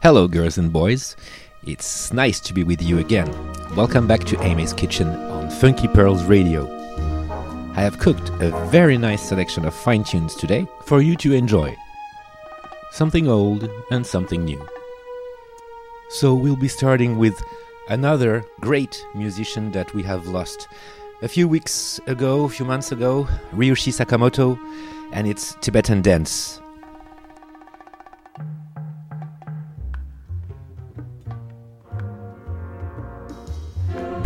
Hello, girls and boys. It's nice to be with you again. Welcome back to Aimé's Kitchen on Funky Pearls Radio. I have cooked a very nice selection of fine tunes today for you to enjoy. Something old and something new. So we'll be starting with another great musician that we have lost a few weeks ago, a few months ago, Ryuichi Sakamoto, and it's Tibetan Dance.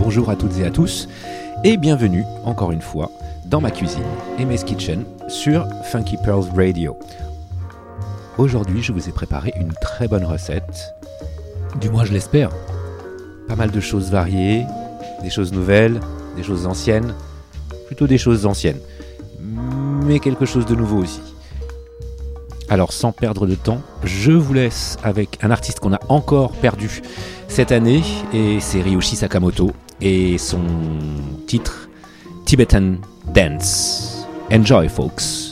Bonjour à toutes et à tous, et bienvenue encore une fois dans ma cuisine, MS Kitchen, sur Funky Pearls Radio. Aujourd'hui, je vous ai préparé une très bonne recette, du moins je l'espère. Pas mal de choses variées, des choses nouvelles, des choses anciennes, plutôt des choses anciennes, mais quelque chose de nouveau aussi. Alors sans perdre de temps, je vous laisse avec un artiste qu'on a encore perdu cette année, et c'est Ryushi Sakamoto, et son titre Tibetan Dance. Enjoy folks.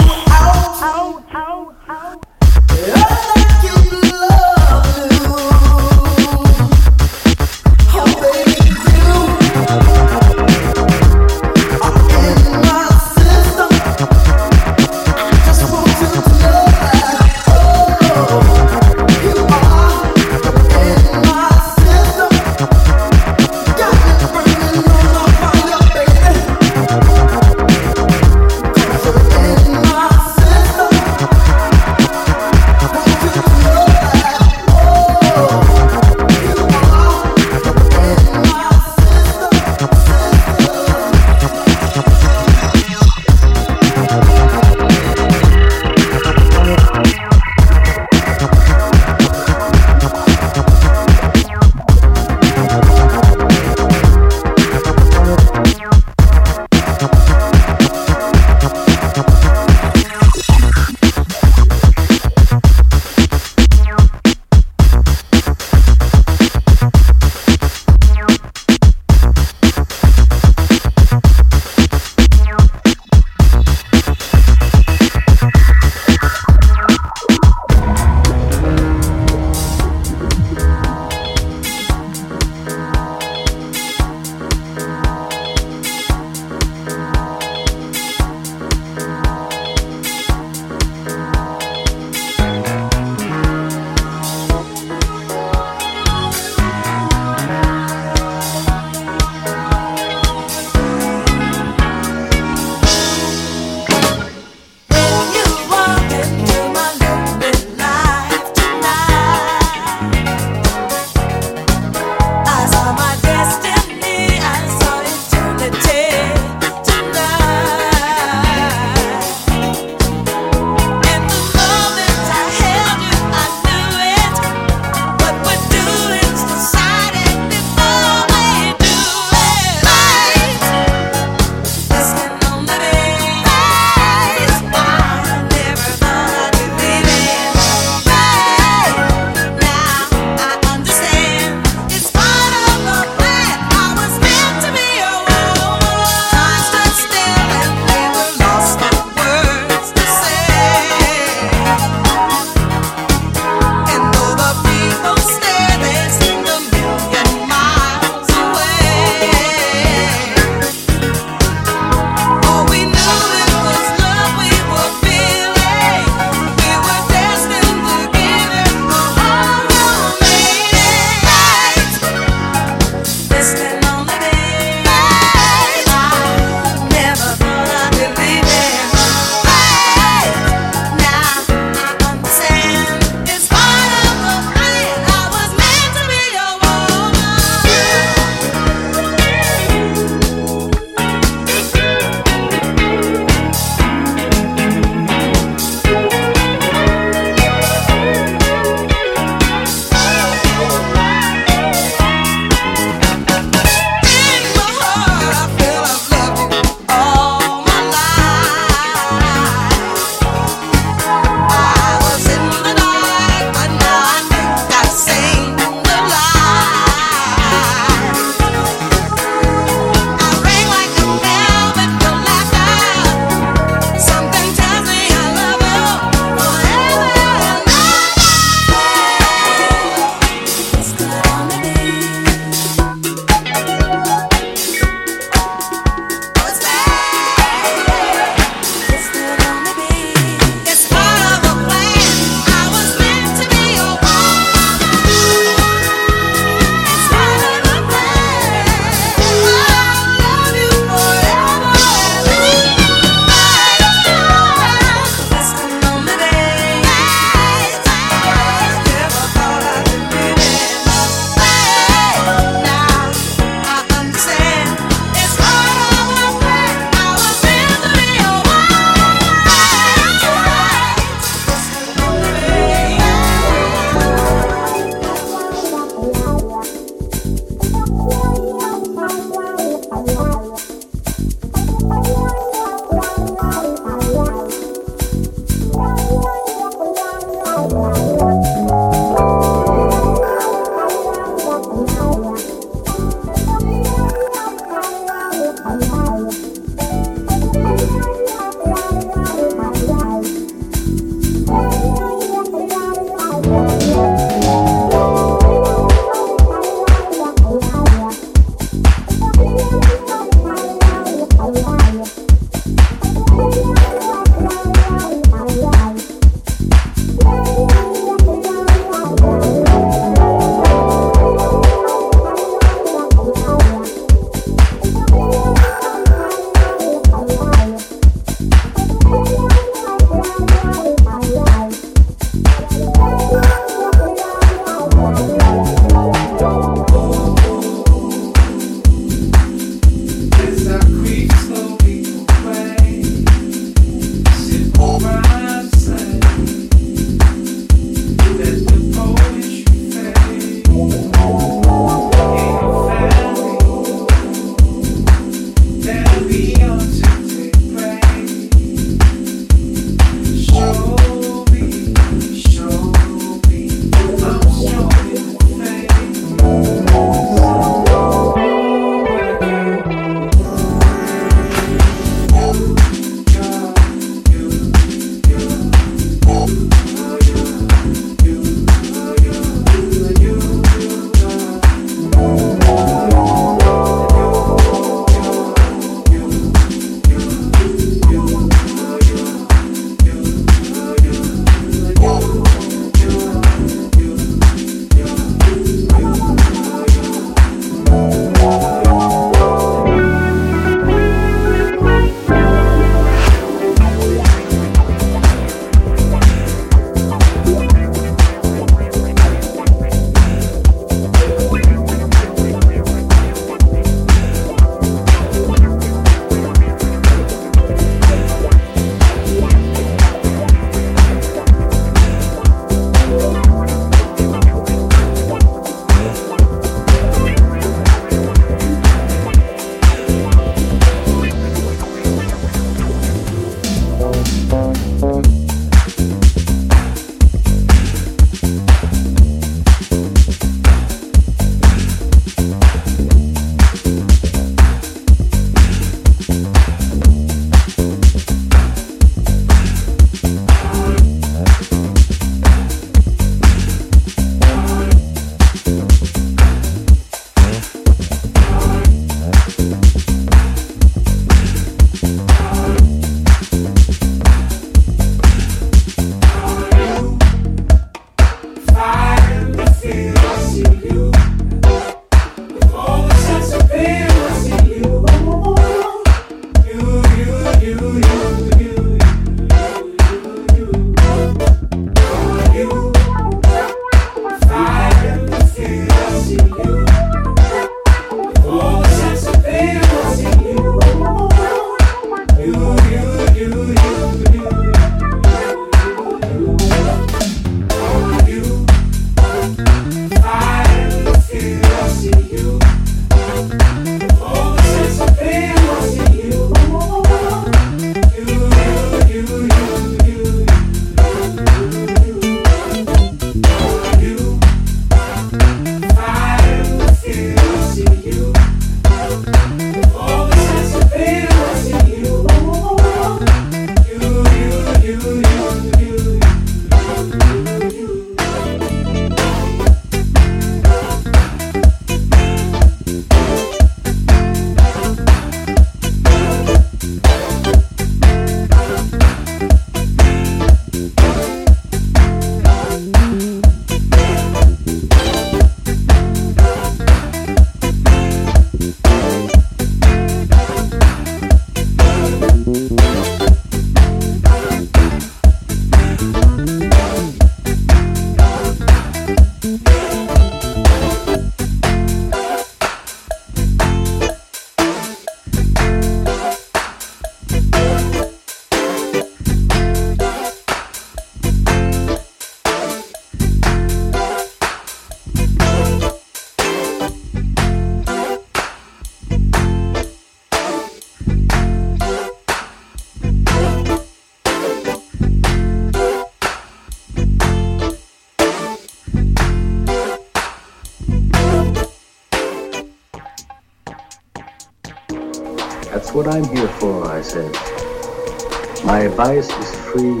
Free,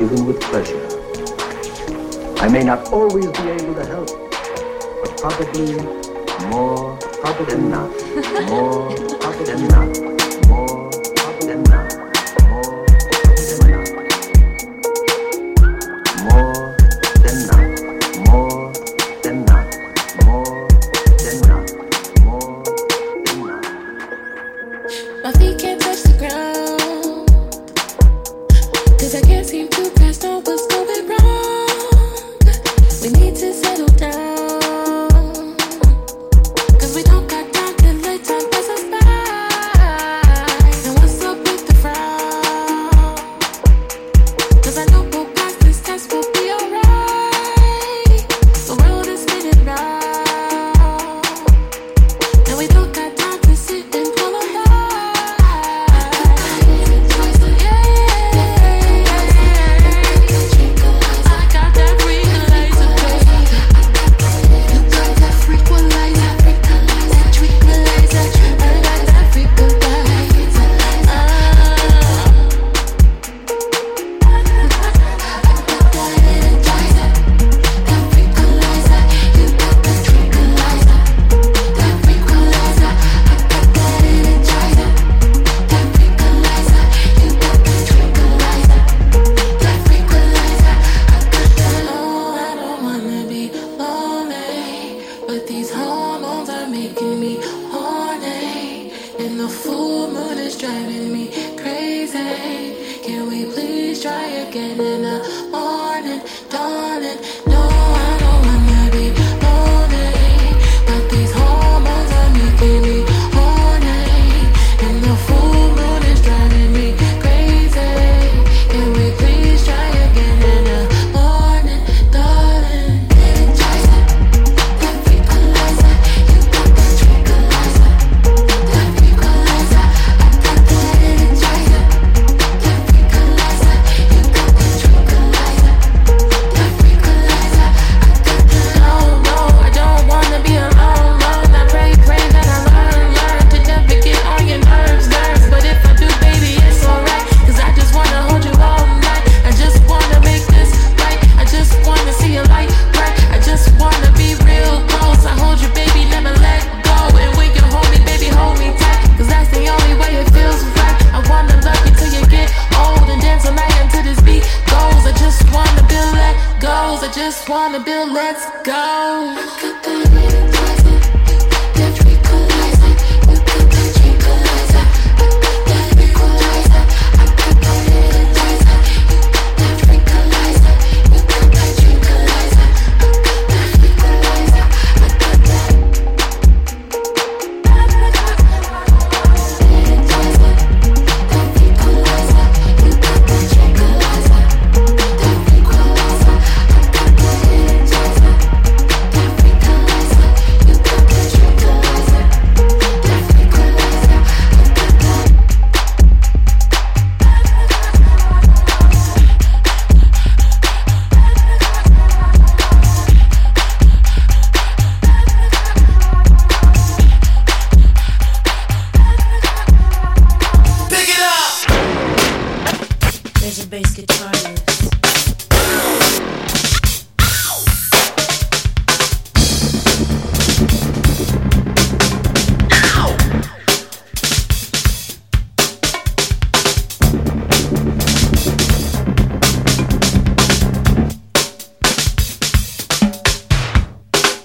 given with pleasure. I may not always be able to help, but probably more probably not. More probably not.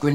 Tell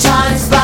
times.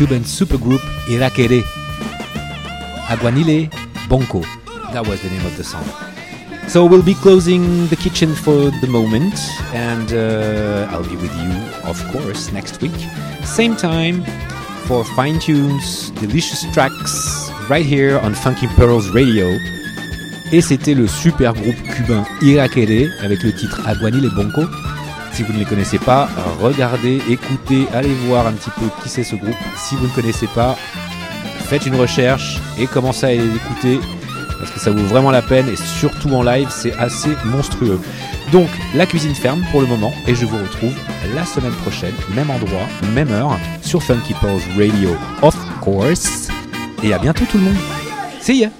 Cuban supergroup Irakere. Aguanile Bonkó. That was the name of the song. So we'll be closing the kitchen for the moment, and uh, I'll be with you, of course, next week. Same time for fine tunes, delicious tracks, right here on Funky Pearls Radio. Et c'était le super groupe cubain Irakere avec le titre Aguanile Bonkó. Si vous ne les connaissez pas, regardez, écoutez, allez voir un petit peu qui c'est ce groupe. Si vous ne connaissez pas, faites une recherche et commencez à les écouter parce que ça vaut vraiment la peine et surtout en live, c'est assez monstrueux. Donc, la cuisine ferme pour le moment et je vous retrouve la semaine prochaine, même endroit, même heure, sur Funky Radio, of course. Et à bientôt tout le monde. See ya!